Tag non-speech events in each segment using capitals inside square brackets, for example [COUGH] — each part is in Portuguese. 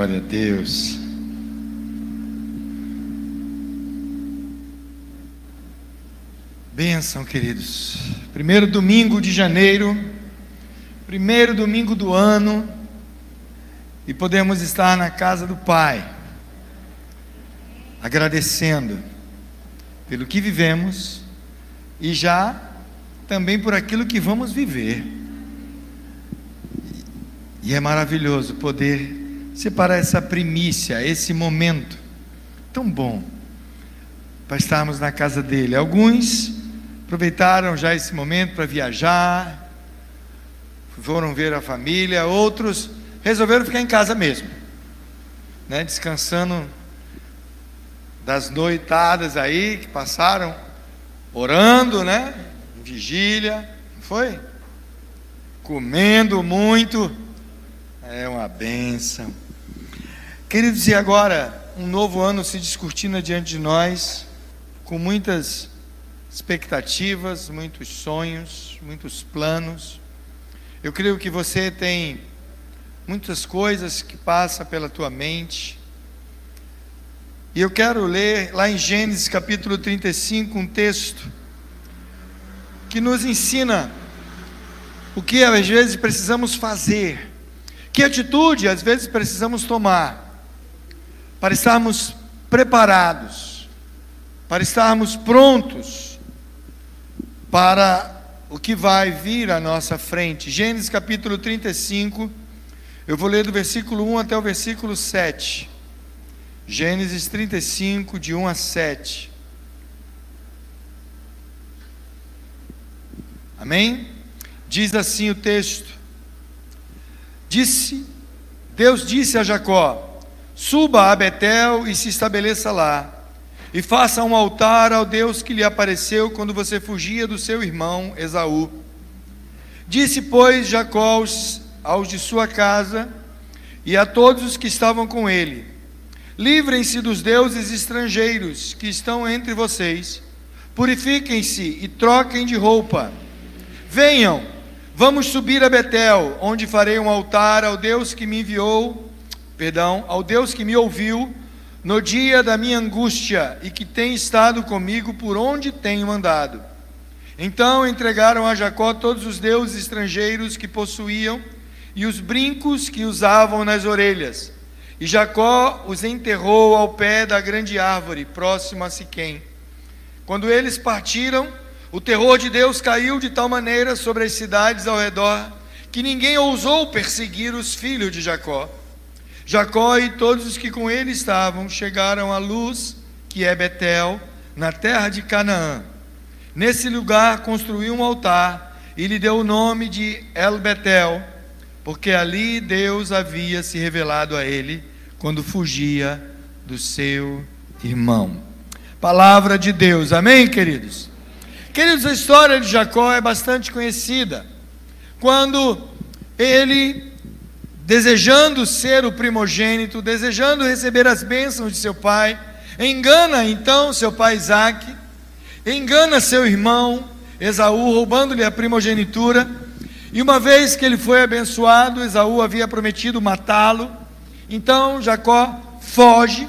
Glória a Deus. Bênção, queridos. Primeiro domingo de janeiro, primeiro domingo do ano, e podemos estar na casa do Pai, agradecendo pelo que vivemos e já também por aquilo que vamos viver. E é maravilhoso poder separar essa primícia, esse momento tão bom para estarmos na casa dele. Alguns aproveitaram já esse momento para viajar, foram ver a família, outros resolveram ficar em casa mesmo, né, descansando das noitadas aí que passaram orando, né, em vigília, foi? Comendo muito, é uma benção. Queridos, e agora um novo ano se discutindo diante de nós, com muitas expectativas, muitos sonhos, muitos planos. Eu creio que você tem muitas coisas que passam pela tua mente. E eu quero ler lá em Gênesis capítulo 35 um texto que nos ensina o que às vezes precisamos fazer, que atitude às vezes precisamos tomar para estarmos preparados, para estarmos prontos para o que vai vir à nossa frente. Gênesis capítulo 35, eu vou ler do versículo 1 até o versículo 7. Gênesis 35, de 1 a 7. Amém? Diz assim o texto: Disse, Deus disse a Jacó: Suba a Betel e se estabeleça lá, e faça um altar ao Deus que lhe apareceu quando você fugia do seu irmão Esaú. Disse, pois, Jacó aos, aos de sua casa e a todos os que estavam com ele: Livrem-se dos deuses estrangeiros que estão entre vocês, purifiquem-se e troquem de roupa. Venham, vamos subir a Betel, onde farei um altar ao Deus que me enviou perdão, ao Deus que me ouviu no dia da minha angústia e que tem estado comigo por onde tenho andado. Então entregaram a Jacó todos os deuses estrangeiros que possuíam e os brincos que usavam nas orelhas. E Jacó os enterrou ao pé da grande árvore, próximo a Siquém. Quando eles partiram, o terror de Deus caiu de tal maneira sobre as cidades ao redor que ninguém ousou perseguir os filhos de Jacó. Jacó e todos os que com ele estavam chegaram à luz, que é Betel, na terra de Canaã. Nesse lugar construiu um altar e lhe deu o nome de El Betel, porque ali Deus havia se revelado a ele quando fugia do seu irmão. Palavra de Deus, amém, queridos? Queridos, a história de Jacó é bastante conhecida. Quando ele desejando ser o primogênito, desejando receber as bênçãos de seu pai, engana então seu pai Isaac, engana seu irmão Esaú, roubando-lhe a primogenitura. E uma vez que ele foi abençoado, Esaú havia prometido matá-lo. Então Jacó foge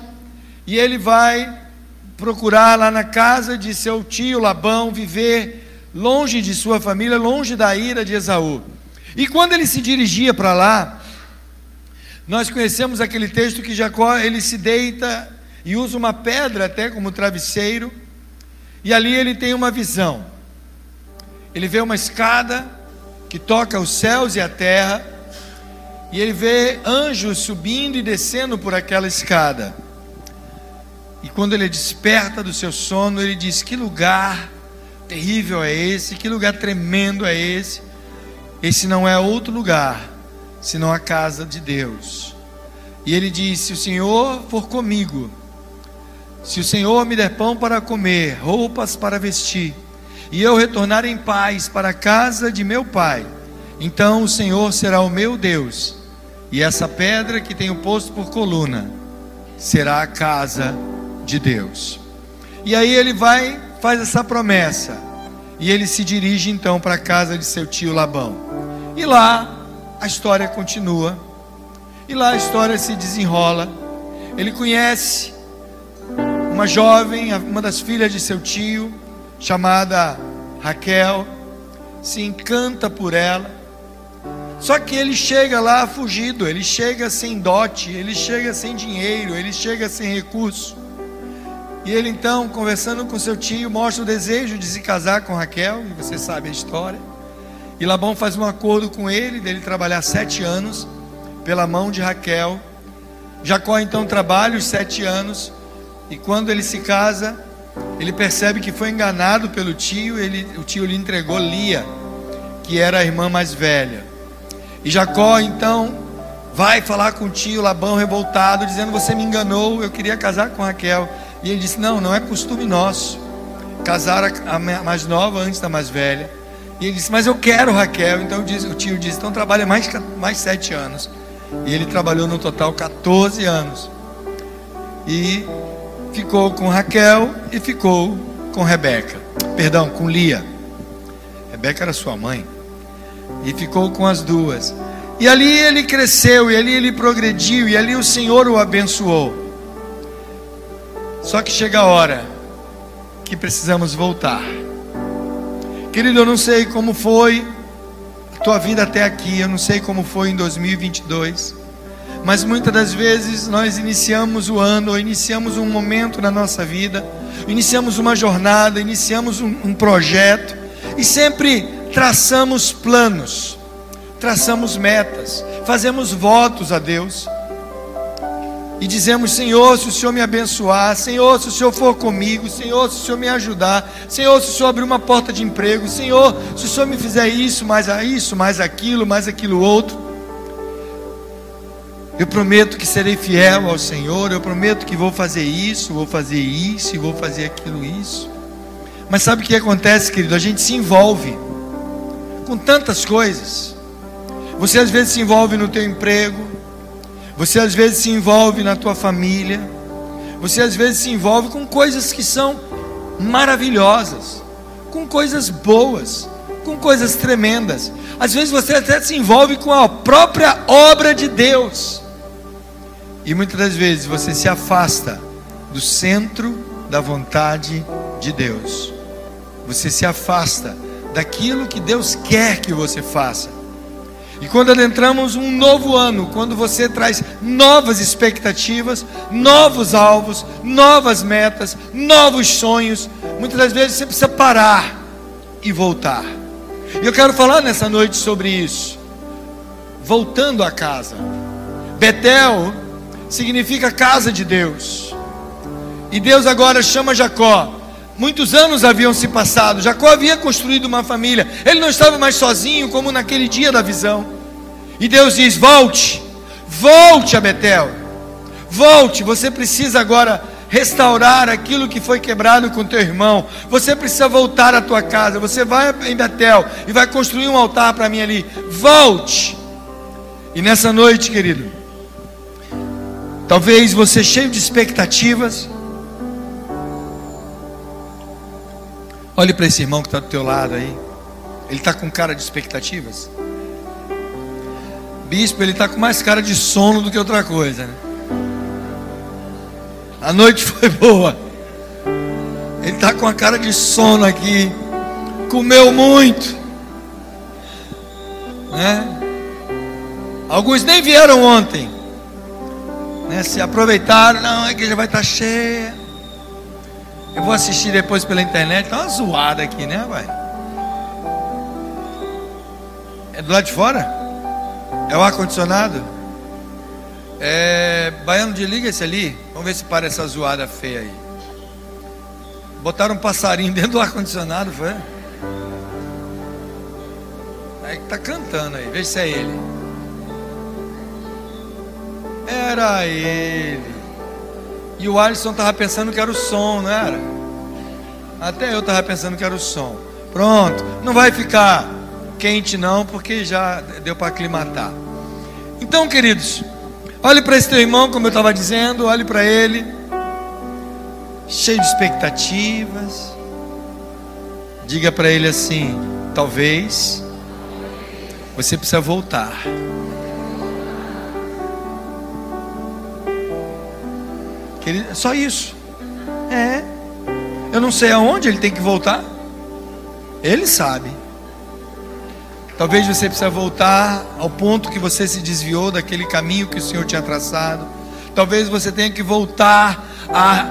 e ele vai procurar lá na casa de seu tio Labão, viver longe de sua família, longe da ira de Esaú. E quando ele se dirigia para lá, nós conhecemos aquele texto que Jacó ele se deita e usa uma pedra até como travesseiro, e ali ele tem uma visão. Ele vê uma escada que toca os céus e a terra, e ele vê anjos subindo e descendo por aquela escada. E quando ele desperta do seu sono, ele diz: Que lugar terrível é esse? Que lugar tremendo é esse? Esse não é outro lugar senão a casa de Deus. E ele disse: Se o Senhor for comigo, se o Senhor me der pão para comer, roupas para vestir, e eu retornar em paz para a casa de meu pai, então o Senhor será o meu Deus, e essa pedra que tenho posto por coluna será a casa de Deus. E aí ele vai, faz essa promessa, e ele se dirige então para a casa de seu tio Labão. E lá a história continua. E lá a história se desenrola. Ele conhece uma jovem, uma das filhas de seu tio, chamada Raquel, se encanta por ela. Só que ele chega lá fugido, ele chega sem dote, ele chega sem dinheiro, ele chega sem recurso. E ele então, conversando com seu tio, mostra o desejo de se casar com Raquel, e você sabe a história. E Labão faz um acordo com ele, dele trabalhar sete anos pela mão de Raquel. Jacó então trabalha os sete anos, e quando ele se casa, ele percebe que foi enganado pelo tio, ele, o tio lhe entregou Lia, que era a irmã mais velha. E Jacó então vai falar com o tio Labão revoltado, dizendo: Você me enganou, eu queria casar com Raquel. E ele disse: Não, não é costume nosso casar a mais nova antes da mais velha. E ele disse: Mas eu quero Raquel. Então o tio disse: Então trabalha mais, mais sete anos. E ele trabalhou no total 14 anos. E ficou com Raquel e ficou com Rebeca. Perdão, com Lia. Rebeca era sua mãe. E ficou com as duas. E ali ele cresceu, e ali ele progrediu, e ali o Senhor o abençoou. Só que chega a hora que precisamos voltar. Querido, eu não sei como foi a tua vida até aqui, eu não sei como foi em 2022, mas muitas das vezes nós iniciamos o ano, ou iniciamos um momento na nossa vida, iniciamos uma jornada, iniciamos um, um projeto, e sempre traçamos planos, traçamos metas, fazemos votos a Deus e dizemos: Senhor, se o Senhor me abençoar, Senhor, se o Senhor for comigo, Senhor, se o Senhor me ajudar, Senhor, se o Senhor abrir uma porta de emprego, Senhor, se o Senhor me fizer isso, mais isso, mais aquilo, mais aquilo outro. Eu prometo que serei fiel ao Senhor, eu prometo que vou fazer isso, vou fazer isso vou fazer aquilo isso. Mas sabe o que acontece, querido? A gente se envolve com tantas coisas. Você às vezes se envolve no teu emprego, você às vezes se envolve na tua família. Você às vezes se envolve com coisas que são maravilhosas, com coisas boas, com coisas tremendas. Às vezes você até se envolve com a própria obra de Deus. E muitas das vezes você se afasta do centro da vontade de Deus. Você se afasta daquilo que Deus quer que você faça. E quando adentramos um novo ano, quando você traz novas expectativas, novos alvos, novas metas, novos sonhos, muitas das vezes você precisa parar e voltar. E eu quero falar nessa noite sobre isso. Voltando a casa. Betel significa casa de Deus. E Deus agora chama Jacó. Muitos anos haviam se passado, Jacó havia construído uma família, ele não estava mais sozinho como naquele dia da visão. E Deus diz: Volte, volte a Betel, volte. Você precisa agora restaurar aquilo que foi quebrado com teu irmão. Você precisa voltar à tua casa. Você vai em Betel e vai construir um altar para mim ali. Volte. E nessa noite, querido, talvez você cheio de expectativas. Olhe para esse irmão que está do teu lado aí. Ele está com cara de expectativas. Bispo, ele está com mais cara de sono do que outra coisa. Né? A noite [LAUGHS] foi boa. Ele está com a cara de sono aqui. Comeu muito. Né? Alguns nem vieram ontem. Né? Se aproveitaram. Não, a igreja vai estar tá cheia. Eu vou assistir depois pela internet. Está uma zoada aqui, né, vai? É do lado de fora? É o ar-condicionado? É. Baiano de liga esse ali. Vamos ver se para essa zoada feia aí. Botaram um passarinho [LAUGHS] dentro do ar-condicionado, foi? Aí tá cantando aí, vê se é ele. Era ele. E o Alisson tava pensando que era o som, não era? Até eu tava pensando que era o som. Pronto, não vai ficar quente não, porque já deu para aclimatar. Então, queridos, olhe para esse teu irmão, como eu estava dizendo, olhe para ele, cheio de expectativas. Diga para ele assim: talvez você precisa voltar. Querido, só isso. É. Eu não sei aonde ele tem que voltar. Ele sabe. Talvez você precise voltar ao ponto que você se desviou daquele caminho que o Senhor tinha traçado. Talvez você tenha que voltar a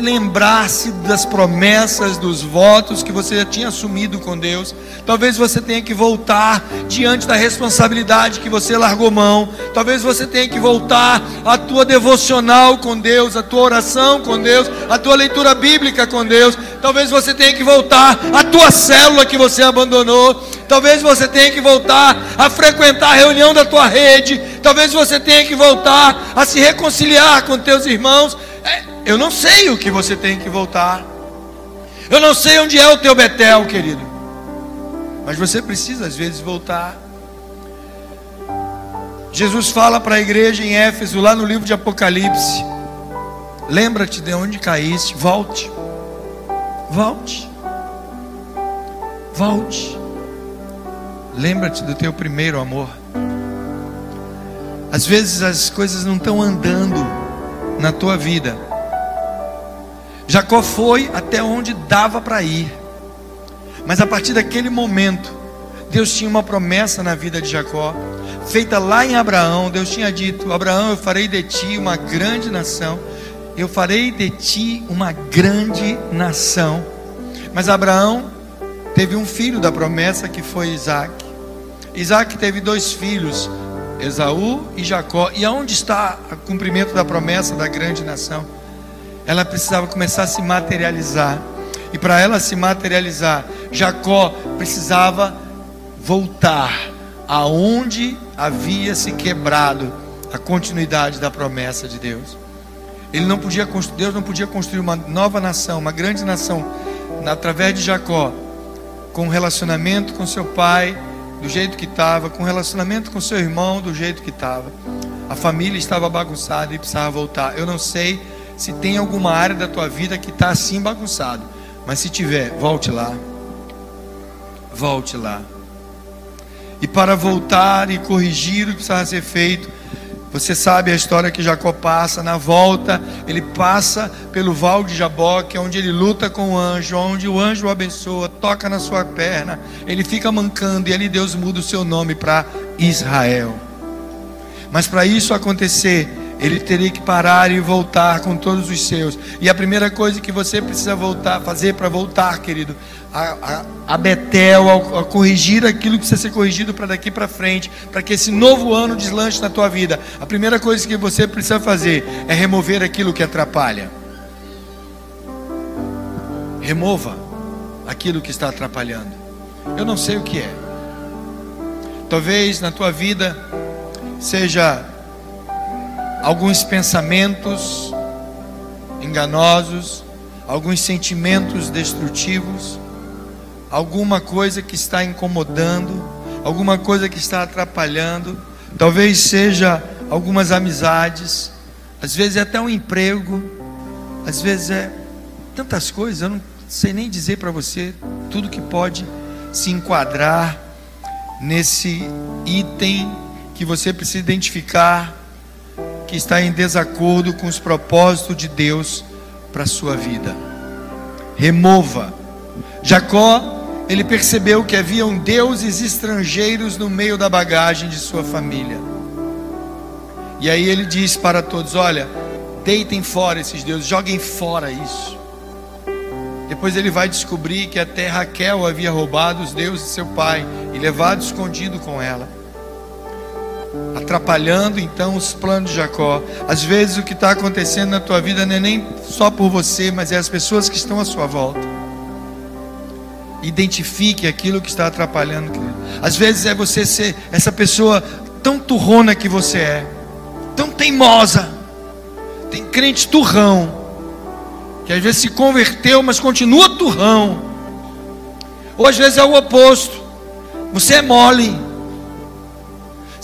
lembrar-se das promessas, dos votos que você já tinha assumido com Deus. Talvez você tenha que voltar diante da responsabilidade que você largou mão. Talvez você tenha que voltar à tua devocional com Deus, à tua oração com Deus, à tua leitura bíblica com Deus. Talvez você tenha que voltar à tua célula que você abandonou. Talvez você tenha que voltar a frequentar a reunião da tua rede. Talvez você tenha que voltar a se reconciliar com teus irmãos. É, eu não sei o que você tem que voltar. Eu não sei onde é o teu Betel, querido. Mas você precisa às vezes voltar. Jesus fala para a igreja em Éfeso, lá no livro de Apocalipse: Lembra-te de onde caíste, volte. Volte. Volte. Lembra-te do teu primeiro amor. Às vezes as coisas não estão andando na tua vida Jacó foi até onde dava para ir. Mas a partir daquele momento, Deus tinha uma promessa na vida de Jacó, feita lá em Abraão. Deus tinha dito: Abraão, eu farei de ti uma grande nação. Eu farei de ti uma grande nação. Mas Abraão teve um filho da promessa que foi Isaac. Isaac teve dois filhos, Esaú e Jacó. E aonde está o cumprimento da promessa da grande nação? ela precisava começar a se materializar. E para ela se materializar, Jacó precisava voltar aonde havia se quebrado a continuidade da promessa de Deus. Ele não podia Deus não podia construir uma nova nação, uma grande nação através de Jacó, com relacionamento com seu pai do jeito que estava, com relacionamento com seu irmão do jeito que estava. A família estava bagunçada e precisava voltar. Eu não sei se tem alguma área da tua vida que está assim bagunçado. Mas se tiver, volte lá. Volte lá. E para voltar e corrigir o que precisa ser feito, você sabe a história que Jacó passa, na volta, ele passa pelo val de Jaboque, onde ele luta com o anjo, onde o anjo o abençoa, toca na sua perna, ele fica mancando e ali Deus muda o seu nome para Israel. Mas para isso acontecer, ele teria que parar e voltar com todos os seus. E a primeira coisa que você precisa voltar, fazer para voltar, querido, a, a, a Betel, a, a, corrigir aquilo que precisa ser corrigido para daqui para frente, para que esse novo ano deslanche na tua vida. A primeira coisa que você precisa fazer é remover aquilo que atrapalha. Remova aquilo que está atrapalhando. Eu não sei o que é. Talvez na tua vida seja alguns pensamentos enganosos, alguns sentimentos destrutivos, alguma coisa que está incomodando, alguma coisa que está atrapalhando, talvez seja algumas amizades, às vezes é até um emprego, às vezes é tantas coisas, eu não sei nem dizer para você tudo que pode se enquadrar nesse item que você precisa identificar que está em desacordo com os propósitos de Deus para a sua vida. Remova. Jacó, ele percebeu que haviam deuses estrangeiros no meio da bagagem de sua família. E aí ele diz para todos: Olha, deitem fora esses deuses, joguem fora isso. Depois ele vai descobrir que até Raquel havia roubado os deuses de seu pai e levado escondido com ela atrapalhando então os planos de Jacó. Às vezes o que está acontecendo na tua vida não é nem só por você, mas é as pessoas que estão à sua volta. Identifique aquilo que está atrapalhando. Às vezes é você ser essa pessoa tão turrona que você é, tão teimosa. Tem crente turrão, que às vezes se converteu, mas continua turrão. Ou às vezes é o oposto. Você é mole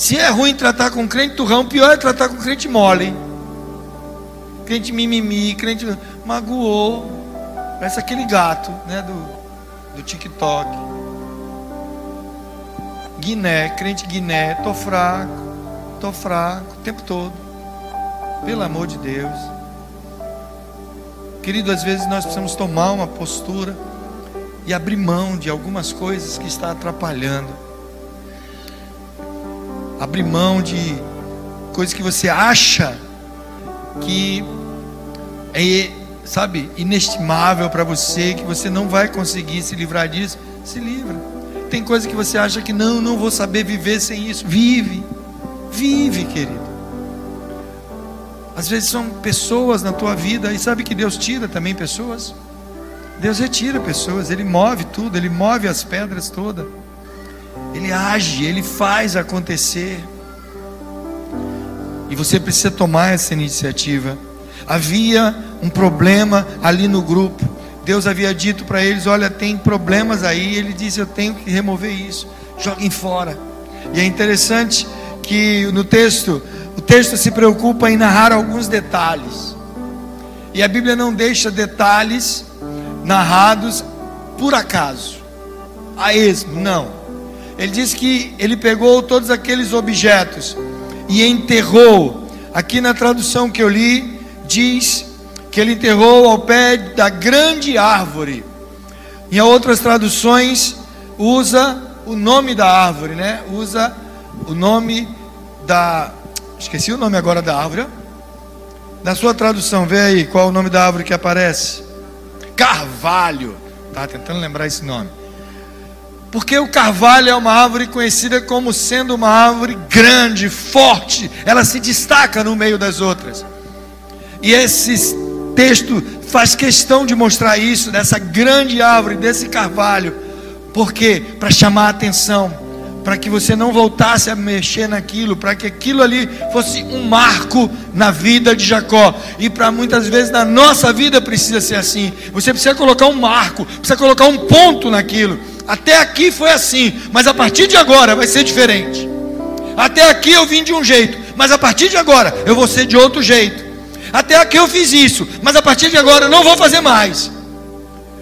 se é ruim tratar com crente turrão, pior é tratar com crente mole. Crente mimimi, crente magoou. Parece aquele gato, né, do, do TikTok. Guiné, crente Guiné, tô fraco, tô fraco o tempo todo. Pelo amor de Deus. Querido, às vezes nós precisamos tomar uma postura e abrir mão de algumas coisas que está atrapalhando. Abrir mão de coisas que você acha que é, sabe, inestimável para você, que você não vai conseguir se livrar disso, se livra. Tem coisa que você acha que não, não vou saber viver sem isso. Vive. Vive, querido. Às vezes são pessoas na tua vida e sabe que Deus tira também pessoas? Deus retira pessoas, Ele move tudo, Ele move as pedras todas, Ele age, Ele faz acontecer. E você precisa tomar essa iniciativa. Havia um problema ali no grupo. Deus havia dito para eles: Olha, tem problemas aí. Ele disse: Eu tenho que remover isso. Joguem fora. E é interessante que no texto, o texto se preocupa em narrar alguns detalhes. E a Bíblia não deixa detalhes narrados por acaso, a esmo, não. Ele diz que ele pegou todos aqueles objetos e enterrou. Aqui na tradução que eu li, diz que ele enterrou ao pé da grande árvore. Em outras traduções, usa o nome da árvore, né? Usa o nome da. Esqueci o nome agora da árvore. Na sua tradução, vê aí qual é o nome da árvore que aparece. Carvalho. Estava tentando lembrar esse nome. Porque o carvalho é uma árvore conhecida como sendo uma árvore grande, forte, ela se destaca no meio das outras. E esse texto faz questão de mostrar isso, dessa grande árvore, desse carvalho, porque para chamar a atenção para que você não voltasse a mexer naquilo, para que aquilo ali fosse um marco na vida de Jacó. E para muitas vezes na nossa vida precisa ser assim. Você precisa colocar um marco, precisa colocar um ponto naquilo. Até aqui foi assim, mas a partir de agora vai ser diferente. Até aqui eu vim de um jeito, mas a partir de agora eu vou ser de outro jeito. Até aqui eu fiz isso, mas a partir de agora eu não vou fazer mais.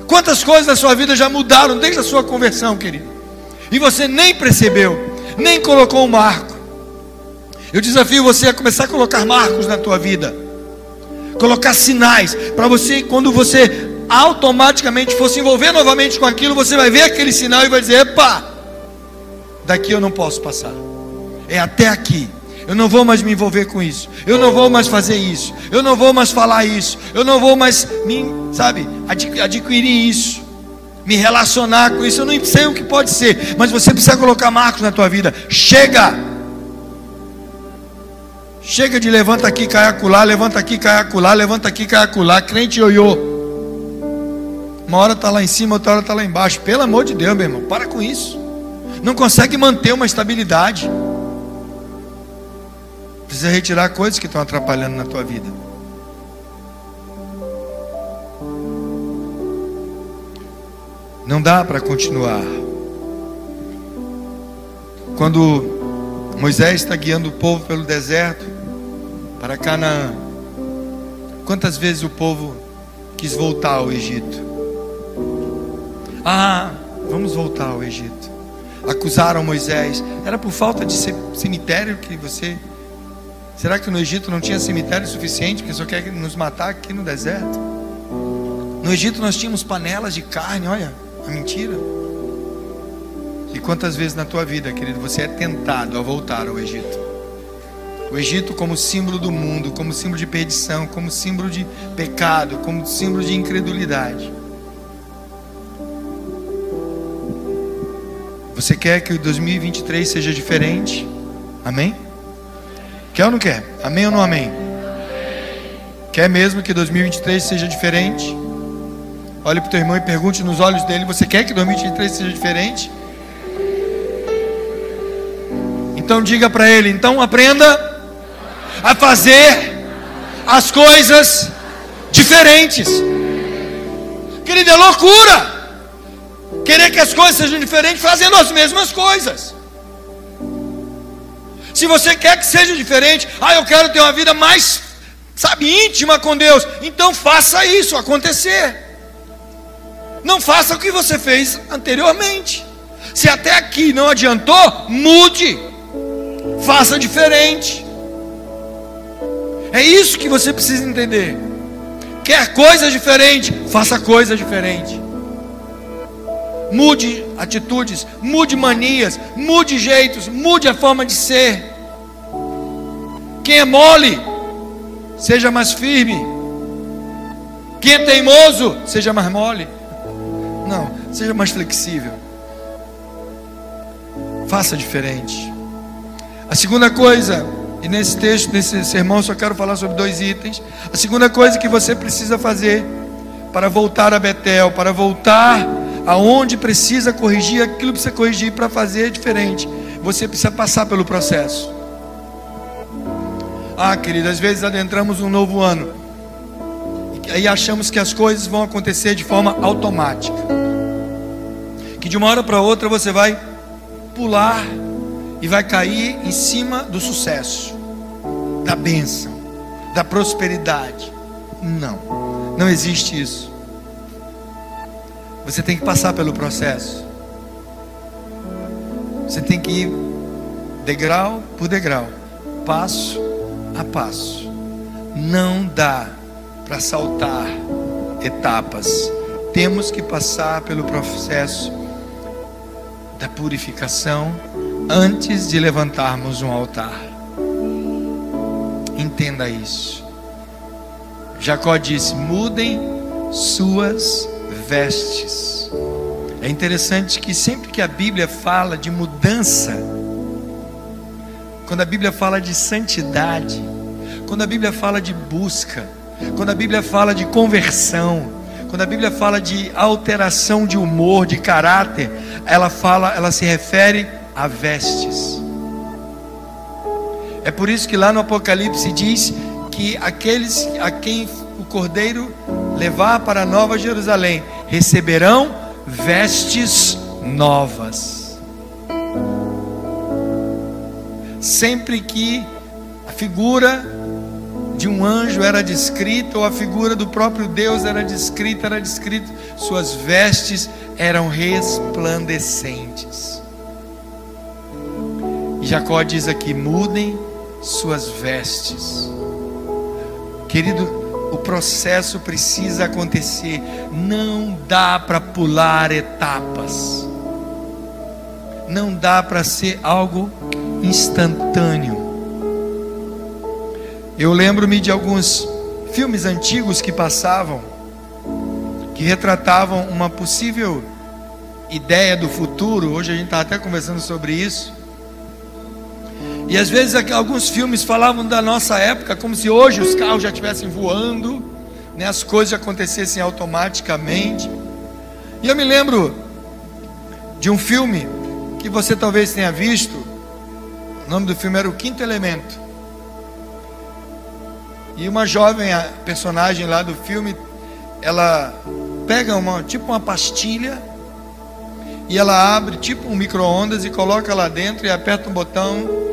Quantas coisas na sua vida já mudaram desde a sua conversão, querido? e você nem percebeu, nem colocou um marco. Eu desafio você a começar a colocar marcos na tua vida, colocar sinais, para você, quando você automaticamente for se envolver novamente com aquilo, você vai ver aquele sinal e vai dizer: epa, daqui eu não posso passar, é até aqui. Eu não vou mais me envolver com isso. Eu não vou mais fazer isso. Eu não vou mais falar isso. Eu não vou mais me, sabe, adquirir isso me relacionar com isso. Eu não sei o que pode ser, mas você precisa colocar marcos na tua vida. Chega! Chega de levanta aqui, cai acolá, levanta aqui, cai acolá, levanta aqui, cai acolá, crente ioiô. Uma hora está lá em cima, outra hora está lá embaixo. Pelo amor de Deus, meu irmão, para com isso. Não consegue manter uma estabilidade. Precisa retirar coisas que estão atrapalhando na tua vida. Não dá para continuar. Quando Moisés está guiando o povo pelo deserto para Canaã, quantas vezes o povo quis voltar ao Egito? Ah, vamos voltar ao Egito. Acusaram Moisés. Era por falta de cemitério que você. Será que no Egito não tinha cemitério suficiente que só quer nos matar aqui no deserto? No Egito nós tínhamos panelas de carne, olha a mentira. E quantas vezes na tua vida, querido, você é tentado a voltar ao Egito? O Egito como símbolo do mundo, como símbolo de perdição, como símbolo de pecado, como símbolo de incredulidade. Você quer que o 2023 seja diferente? Amém? Quer ou não quer? Amém ou não amém? Quer mesmo que 2023 seja diferente? Olhe para o teu irmão e pergunte nos olhos dele: Você quer que 2023 seja diferente? Então diga para ele: Então aprenda a fazer as coisas diferentes. Querido, é loucura querer que as coisas sejam diferentes fazendo as mesmas coisas. Se você quer que seja diferente, ah, eu quero ter uma vida mais, sabe, íntima com Deus, então faça isso acontecer. Não faça o que você fez anteriormente. Se até aqui não adiantou, mude. Faça diferente. É isso que você precisa entender. Quer coisa diferente? Faça coisa diferente. Mude atitudes, mude manias, mude jeitos, mude a forma de ser. Quem é mole, seja mais firme. Quem é teimoso, seja mais mole. Não, seja mais flexível. Faça diferente. A segunda coisa, e nesse texto, nesse sermão, só quero falar sobre dois itens. A segunda coisa que você precisa fazer para voltar a Betel, para voltar aonde precisa corrigir aquilo precisa corrigir para fazer diferente, você precisa passar pelo processo. Ah, querido, às vezes adentramos um novo ano e achamos que as coisas vão acontecer de forma automática, que de uma hora para outra você vai pular e vai cair em cima do sucesso, da bênção, da prosperidade. Não, não existe isso. Você tem que passar pelo processo. Você tem que ir degrau por degrau, passo a passo. Não dá para saltar etapas. Temos que passar pelo processo da purificação antes de levantarmos um altar. Entenda isso. Jacó disse: mudem suas vestes. É interessante que sempre que a Bíblia fala de mudança, quando a Bíblia fala de santidade, quando a Bíblia fala de busca, quando a Bíblia fala de conversão, quando a Bíblia fala de alteração de humor, de caráter, ela fala, ela se refere a vestes. É por isso que lá no Apocalipse diz que aqueles a quem o Cordeiro levar para Nova Jerusalém receberão vestes novas. Sempre que a figura de um anjo era descrita, ou a figura do próprio Deus era descrita, era descrito, suas vestes eram resplandecentes. Jacó diz aqui: mudem suas vestes. Querido, o processo precisa acontecer, não dá para pular etapas, não dá para ser algo instantâneo. Eu lembro-me de alguns filmes antigos que passavam, que retratavam uma possível ideia do futuro. Hoje a gente está até conversando sobre isso. E às vezes alguns filmes falavam da nossa época como se hoje os carros já estivessem voando, né, as coisas acontecessem automaticamente. E eu me lembro de um filme que você talvez tenha visto. O nome do filme era O Quinto Elemento. E uma jovem personagem lá do filme, ela pega uma tipo uma pastilha e ela abre tipo um micro-ondas e coloca lá dentro e aperta um botão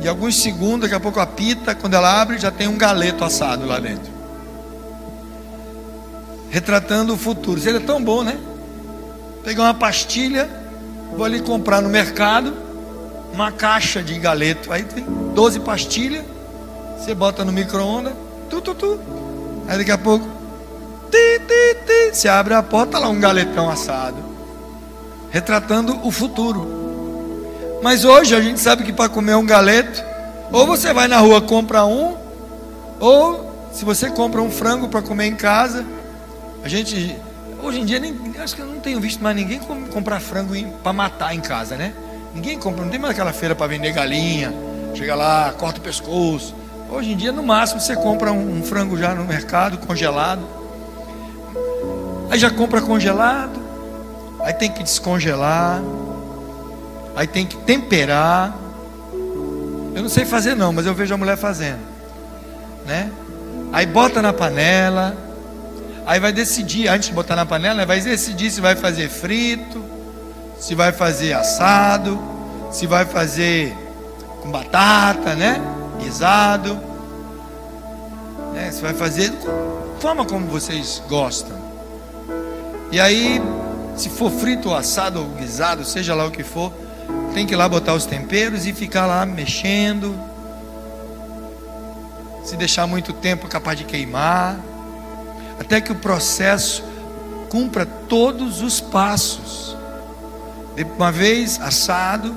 de alguns segundos, daqui a pouco apita, quando ela abre, já tem um galeto assado lá dentro. Retratando o futuro. Seria tão bom, né? Pegar uma pastilha, vou ali comprar no mercado uma caixa de galeto. Aí tem 12 pastilhas, você bota no micro-ondas, tu, tu, tu. Aí daqui a pouco, ti, ti, ti, você abre a porta, lá um galetão assado. Retratando o futuro. Mas hoje a gente sabe que para comer um galeto, ou você vai na rua compra um, ou se você compra um frango para comer em casa, a gente hoje em dia nem acho que eu não tenho visto mais ninguém comprar frango para matar em casa, né? Ninguém compra, não tem mais aquela feira para vender galinha, chega lá, corta o pescoço. Hoje em dia, no máximo, você compra um, um frango já no mercado, congelado. Aí já compra congelado, aí tem que descongelar aí tem que temperar. Eu não sei fazer não, mas eu vejo a mulher fazendo, né? Aí bota na panela, aí vai decidir, antes de botar na panela, vai decidir se vai fazer frito, se vai fazer assado, se vai fazer com batata, né? Guisado, né? Se vai fazer forma como vocês gostam. E aí, se for frito ou assado ou guisado, seja lá o que for, tem que ir lá botar os temperos e ficar lá mexendo. Se deixar muito tempo, capaz de queimar. até que o processo cumpra todos os passos. De uma vez assado,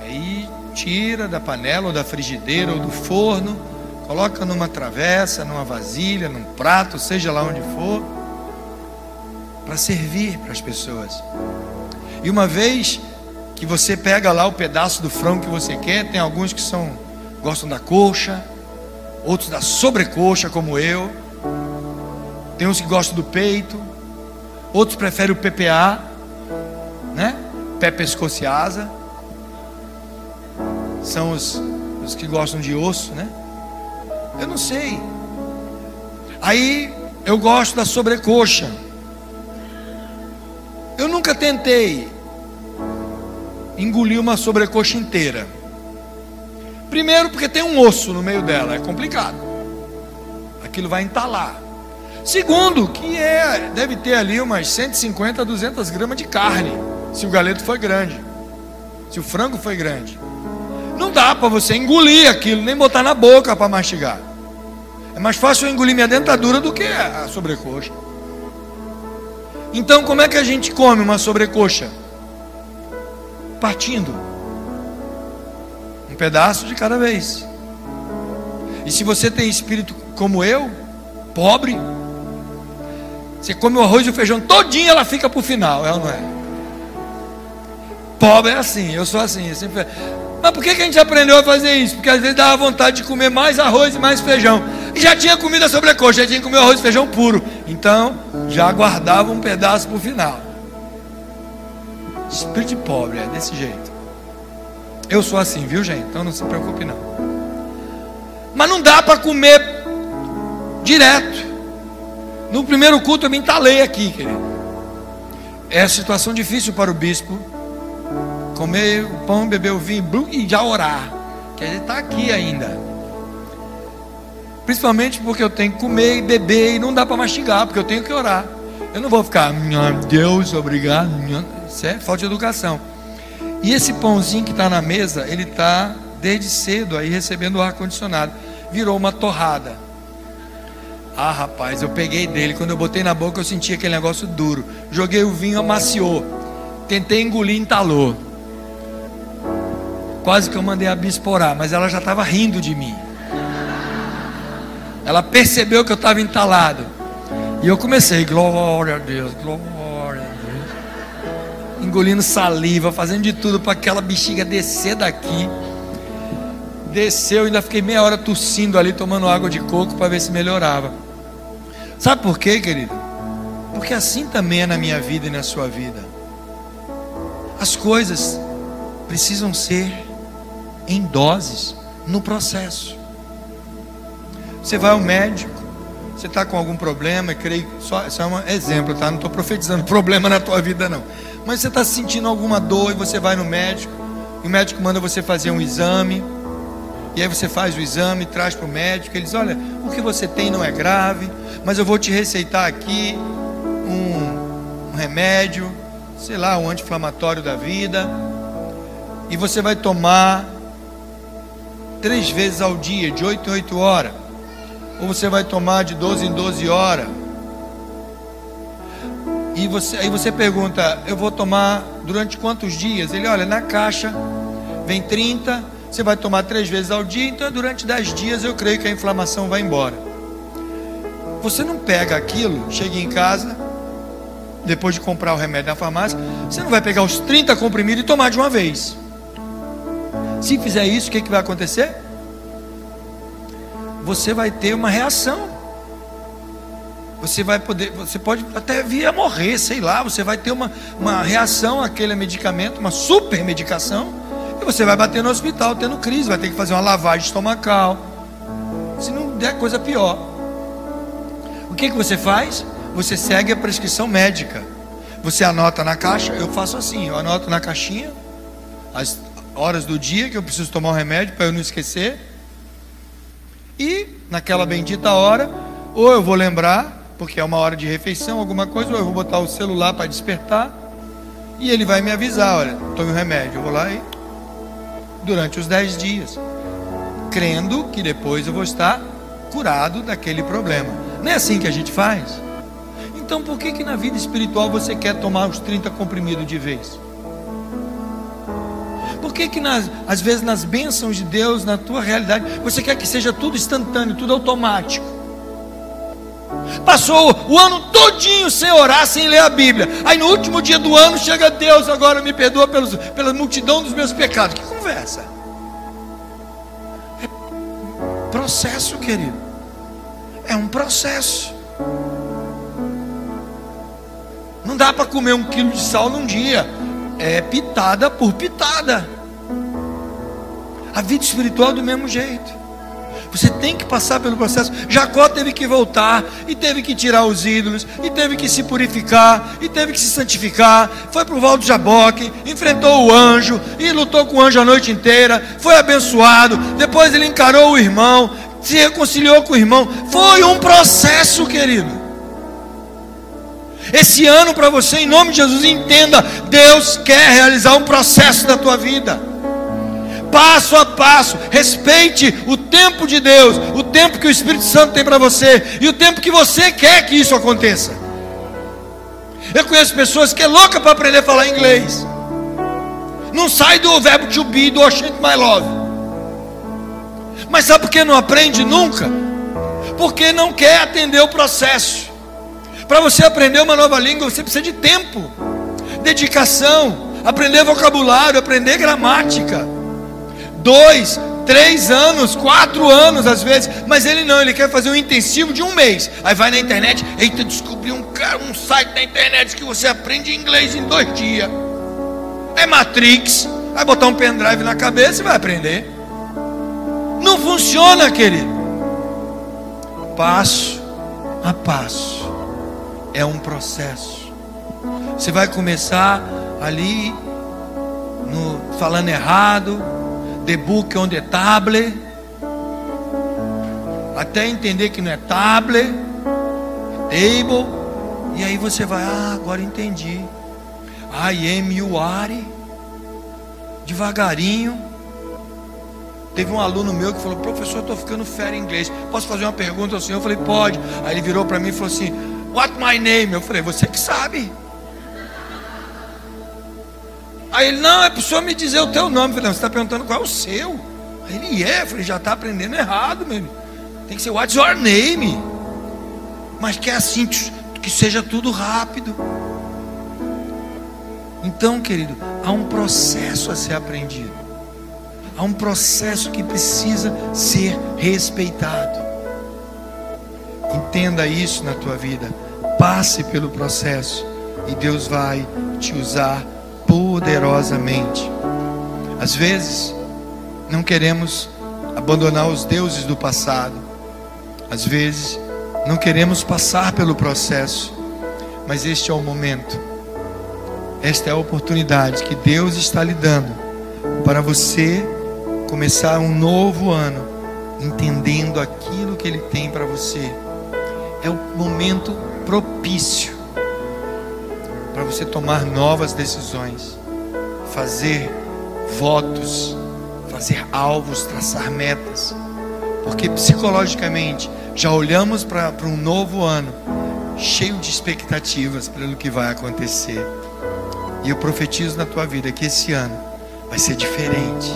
aí tira da panela ou da frigideira ou do forno, coloca numa travessa, numa vasilha, num prato, seja lá onde for, para servir para as pessoas. E uma vez que você pega lá o pedaço do frango que você quer, tem alguns que são gostam da coxa, outros da sobrecoxa, como eu. Tem uns que gostam do peito, outros preferem o PPA, né? Pé, pescoço asa. São os, os que gostam de osso, né? Eu não sei. Aí eu gosto da sobrecoxa. Eu nunca tentei engolir uma sobrecoxa inteira. Primeiro, porque tem um osso no meio dela, é complicado. Aquilo vai entalar. Segundo, que é, deve ter ali umas 150 a 200 gramas de carne, se o galeto foi grande, se o frango foi grande. Não dá para você engolir aquilo, nem botar na boca para mastigar. É mais fácil eu engolir minha dentadura do que a sobrecoxa. Então, como é que a gente come uma sobrecoxa? Partindo. Um pedaço de cada vez. E se você tem espírito como eu, pobre, você come o arroz e o feijão todinho, ela fica para o final, ou não é? Pobre é assim, eu sou assim. Eu sempre... Mas por que, que a gente aprendeu a fazer isso? Porque às vezes dava vontade de comer mais arroz e mais feijão. E já tinha comida sobrecoxa, já tinha que comer arroz e feijão puro. Então, já guardava um pedaço para o final. Espírito de pobre, é desse jeito. Eu sou assim, viu, gente? Então não se preocupe, não. Mas não dá para comer direto. No primeiro culto eu me entalei aqui, querido. É situação difícil para o bispo comer o pão, beber o vinho e já orar. Que ele está aqui ainda. Principalmente porque eu tenho que comer e beber e não dá para mastigar, porque eu tenho que orar. Eu não vou ficar, meu Deus, obrigado. Isso é falta de educação. E esse pãozinho que está na mesa, ele está desde cedo aí recebendo o ar condicionado. Virou uma torrada. Ah, rapaz, eu peguei dele. Quando eu botei na boca, eu senti aquele negócio duro. Joguei o vinho, amaciou. Tentei engolir, entalou. Quase que eu mandei a bisporar, mas ela já estava rindo de mim. Ela percebeu que eu estava entalado. E eu comecei, glória a Deus, glória. Engolindo saliva, fazendo de tudo para aquela bexiga descer daqui. Desceu, ainda fiquei meia hora tossindo ali, tomando água de coco para ver se melhorava. Sabe por quê, querido? Porque assim também é na minha vida e na sua vida. As coisas precisam ser em doses no processo. Você vai ao médico, você está com algum problema, creio só isso é um exemplo, tá? Não estou profetizando [LAUGHS] problema na tua vida não. Mas você está sentindo alguma dor e você vai no médico, e o médico manda você fazer um exame, e aí você faz o exame, traz para o médico, ele diz, olha, o que você tem não é grave, mas eu vou te receitar aqui um, um remédio, sei lá, um anti-inflamatório da vida, e você vai tomar três vezes ao dia, de 8 em 8 horas. Ou você vai tomar de 12 em 12 horas. E você, aí você pergunta, eu vou tomar durante quantos dias? Ele, olha, na caixa vem 30, você vai tomar três vezes ao dia, então durante 10 dias eu creio que a inflamação vai embora. Você não pega aquilo, chega em casa, depois de comprar o remédio na farmácia, você não vai pegar os 30 comprimidos e tomar de uma vez. Se fizer isso, o que, que vai acontecer? Você vai ter uma reação. Você vai poder, você pode até vir a morrer, sei lá. Você vai ter uma, uma reação àquele medicamento, uma super medicação. E você vai bater no hospital tendo crise, vai ter que fazer uma lavagem estomacal. Se não der coisa pior. O que, que você faz? Você segue a prescrição médica. Você anota na caixa, eu faço assim, eu anoto na caixinha as horas do dia que eu preciso tomar o remédio para eu não esquecer. E naquela bendita hora, ou eu vou lembrar, porque é uma hora de refeição, alguma coisa, ou eu vou botar o celular para despertar, e ele vai me avisar, olha, tome o remédio. Eu vou lá e durante os dez dias, crendo que depois eu vou estar curado daquele problema. Não é assim que a gente faz? Então por que que na vida espiritual você quer tomar os 30 comprimidos de vez? Por que que nas, às vezes nas bênçãos de Deus, na tua realidade, você quer que seja tudo instantâneo, tudo automático? Passou o ano todinho sem orar, sem ler a Bíblia. Aí no último dia do ano chega Deus, agora me perdoa pelos, pela multidão dos meus pecados. Que conversa? É processo, querido. É um processo. Não dá para comer um quilo de sal num dia. É pitada por pitada. A vida espiritual é do mesmo jeito. Você tem que passar pelo processo. Jacó teve que voltar, e teve que tirar os ídolos, e teve que se purificar, e teve que se santificar. Foi para o Val do Jaboque, enfrentou o anjo, e lutou com o anjo a noite inteira. Foi abençoado. Depois ele encarou o irmão, se reconciliou com o irmão. Foi um processo, querido. Esse ano para você, em nome de Jesus, entenda: Deus quer realizar um processo da tua vida passo a passo. Respeite o tempo de Deus, o tempo que o Espírito Santo tem para você e o tempo que você quer que isso aconteça. Eu conheço pessoas que é louca para aprender a falar inglês. Não sai do verbo to be, do ocean my love. Mas sabe por que não aprende nunca? Porque não quer atender o processo. Para você aprender uma nova língua, você precisa de tempo, dedicação, aprender vocabulário, aprender gramática dois, três anos, quatro anos às vezes, mas ele não, ele quer fazer um intensivo de um mês. Aí vai na internet, eita, descobri um, um site na internet que você aprende inglês em dois dias. É Matrix, vai botar um pendrive na cabeça e vai aprender. Não funciona, querido. Passo a passo, é um processo. Você vai começar ali no, falando errado, the book on the tablet, até entender que não é tablet, é table, e aí você vai, ah, agora entendi. I am you are, devagarinho. Teve um aluno meu que falou, professor, eu estou ficando fera em inglês. Posso fazer uma pergunta ao senhor? Eu falei, pode. Aí ele virou para mim e falou assim, what my name? Eu falei, você que sabe. Aí ele, não, é para o senhor me dizer o teu nome. Eu falei, você está perguntando qual é o seu? Aí ele, é. Eu falei, já está aprendendo errado, meu. Tem que ser what's your name? Mas que é assim, que seja tudo rápido. Então, querido, há um processo a ser aprendido. Há um processo que precisa ser respeitado. Entenda isso na tua vida. Passe pelo processo e Deus vai te usar poderosamente. Às vezes, não queremos abandonar os deuses do passado. Às vezes, não queremos passar pelo processo. Mas este é o momento. Esta é a oportunidade que Deus está lhe dando para você começar um novo ano entendendo aquilo que ele tem para você. É o momento propício para você tomar novas decisões, fazer votos, fazer alvos, traçar metas, porque psicologicamente já olhamos para um novo ano cheio de expectativas pelo que vai acontecer. E eu profetizo na tua vida que esse ano vai ser diferente,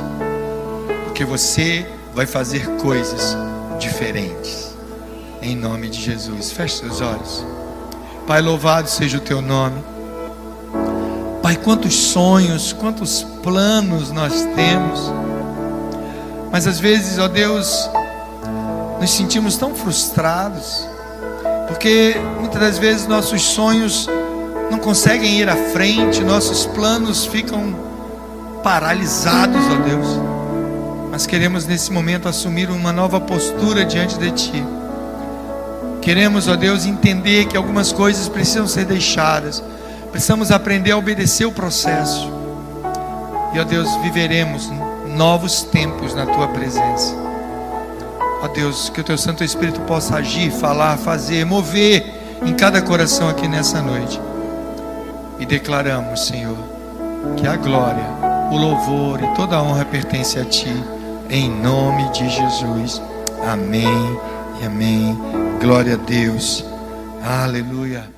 porque você vai fazer coisas diferentes. Em nome de Jesus, feche seus olhos. Pai, louvado seja o teu nome. Pai, quantos sonhos, quantos planos nós temos, mas às vezes, ó Deus, nos sentimos tão frustrados, porque muitas das vezes nossos sonhos não conseguem ir à frente, nossos planos ficam paralisados, ó Deus. Mas queremos nesse momento assumir uma nova postura diante de Ti. Queremos, ó Deus, entender que algumas coisas precisam ser deixadas Precisamos aprender a obedecer o processo. E, ó Deus, viveremos novos tempos na tua presença. Ó Deus, que o teu Santo Espírito possa agir, falar, fazer, mover em cada coração aqui nessa noite. E declaramos, Senhor, que a glória, o louvor e toda a honra pertence a ti, em nome de Jesus. Amém e amém. Glória a Deus. Aleluia.